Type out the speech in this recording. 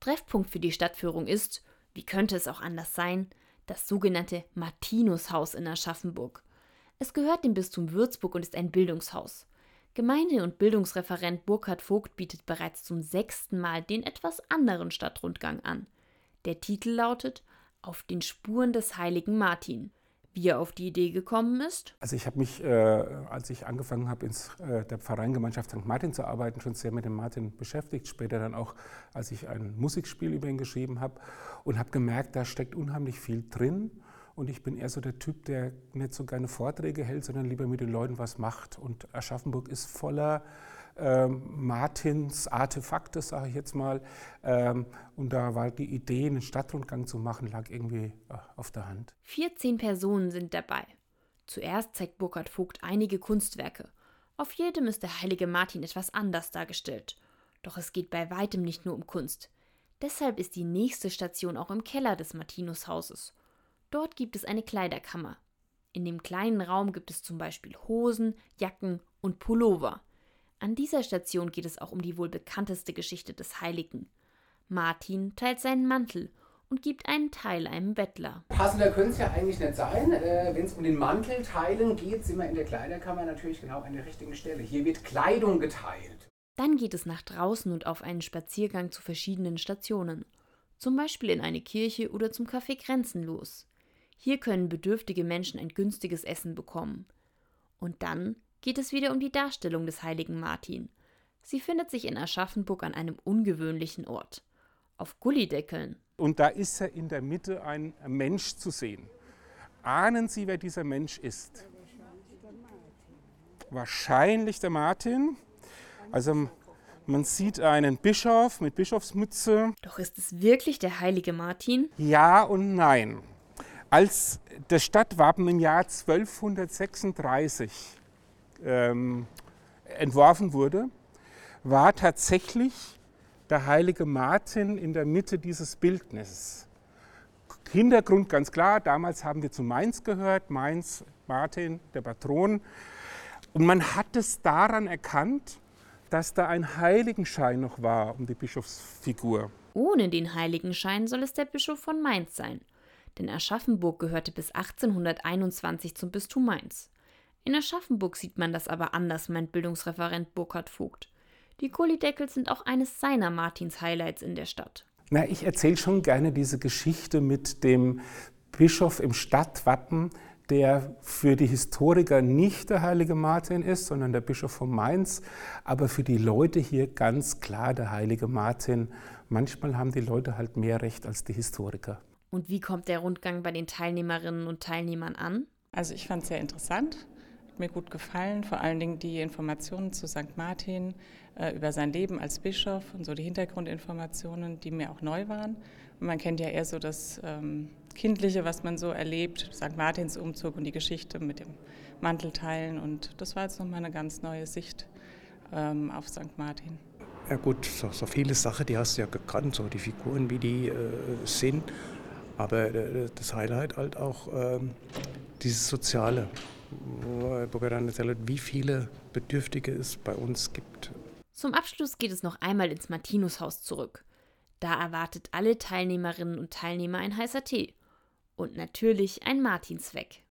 Treffpunkt für die Stadtführung ist, wie könnte es auch anders sein, das sogenannte Martinushaus in Aschaffenburg. Es gehört dem Bistum Würzburg und ist ein Bildungshaus. Gemeinde- und Bildungsreferent Burkhard Vogt bietet bereits zum sechsten Mal den etwas anderen Stadtrundgang an. Der Titel lautet Auf den Spuren des heiligen Martin. Wie er auf die Idee gekommen ist? Also ich habe mich, äh, als ich angefangen habe, in äh, der Pfarreiengemeinschaft St. Martin zu arbeiten, schon sehr mit dem Martin beschäftigt. Später dann auch, als ich ein Musikspiel über ihn geschrieben habe und habe gemerkt, da steckt unheimlich viel drin. Und ich bin eher so der Typ, der nicht so gerne Vorträge hält, sondern lieber mit den Leuten was macht. Und Aschaffenburg ist voller Martins Artefakte, sage ich jetzt mal. Ähm, und da war die Idee, einen Stadtrundgang zu machen, lag irgendwie äh, auf der Hand. 14 Personen sind dabei. Zuerst zeigt Burkhard Vogt einige Kunstwerke. Auf jedem ist der heilige Martin etwas anders dargestellt. Doch es geht bei weitem nicht nur um Kunst. Deshalb ist die nächste Station auch im Keller des Martinushauses. Dort gibt es eine Kleiderkammer. In dem kleinen Raum gibt es zum Beispiel Hosen, Jacken und Pullover. An dieser Station geht es auch um die wohl bekannteste Geschichte des Heiligen. Martin teilt seinen Mantel und gibt einen Teil einem Bettler. Passender könnte es ja eigentlich nicht sein. Äh, Wenn es um den Mantel teilen geht, sind wir in der Kleiderkammer natürlich genau an der richtigen Stelle. Hier wird Kleidung geteilt. Dann geht es nach draußen und auf einen Spaziergang zu verschiedenen Stationen. Zum Beispiel in eine Kirche oder zum Café Grenzenlos. Hier können bedürftige Menschen ein günstiges Essen bekommen. Und dann geht es wieder um die Darstellung des heiligen Martin. Sie findet sich in Aschaffenburg an einem ungewöhnlichen Ort. Auf Gullideckeln. Und da ist er in der Mitte ein Mensch zu sehen. Ahnen Sie, wer dieser Mensch ist? Wahrscheinlich der Martin. Also man sieht einen Bischof mit Bischofsmütze. Doch ist es wirklich der heilige Martin? Ja und nein. Als das Stadtwappen im Jahr 1236 ähm, entworfen wurde, war tatsächlich der heilige Martin in der Mitte dieses Bildnisses. Hintergrund ganz klar, damals haben wir zu Mainz gehört, Mainz, Martin, der Patron. Und man hat es daran erkannt, dass da ein Heiligenschein noch war um die Bischofsfigur. Ohne den Heiligenschein soll es der Bischof von Mainz sein. Denn Aschaffenburg gehörte bis 1821 zum Bistum Mainz. In Aschaffenburg sieht man das aber anders, meint Bildungsreferent Burkhard Vogt. Die Kohlideckel sind auch eines seiner Martins-Highlights in der Stadt. Na, ich erzähle schon gerne diese Geschichte mit dem Bischof im Stadtwappen, der für die Historiker nicht der heilige Martin ist, sondern der Bischof von Mainz, aber für die Leute hier ganz klar der heilige Martin. Manchmal haben die Leute halt mehr Recht als die Historiker. Und wie kommt der Rundgang bei den Teilnehmerinnen und Teilnehmern an? Also ich fand es sehr interessant mir gut gefallen, vor allen Dingen die Informationen zu St. Martin äh, über sein Leben als Bischof und so die Hintergrundinformationen, die mir auch neu waren. Und man kennt ja eher so das ähm, Kindliche, was man so erlebt, St. Martins Umzug und die Geschichte mit dem Mantelteilen. Und das war jetzt nochmal eine ganz neue Sicht ähm, auf St. Martin. Ja gut, so, so, viele Sachen, die hast du ja gekannt, so die Figuren, wie die äh, sind. Aber äh, das Highlight halt auch ähm, dieses Soziale wir dann erzählen, wie viele Bedürftige es bei uns gibt. Zum Abschluss geht es noch einmal ins Martinushaus zurück. Da erwartet alle Teilnehmerinnen und Teilnehmer ein heißer Tee. Und natürlich ein Martinsweg.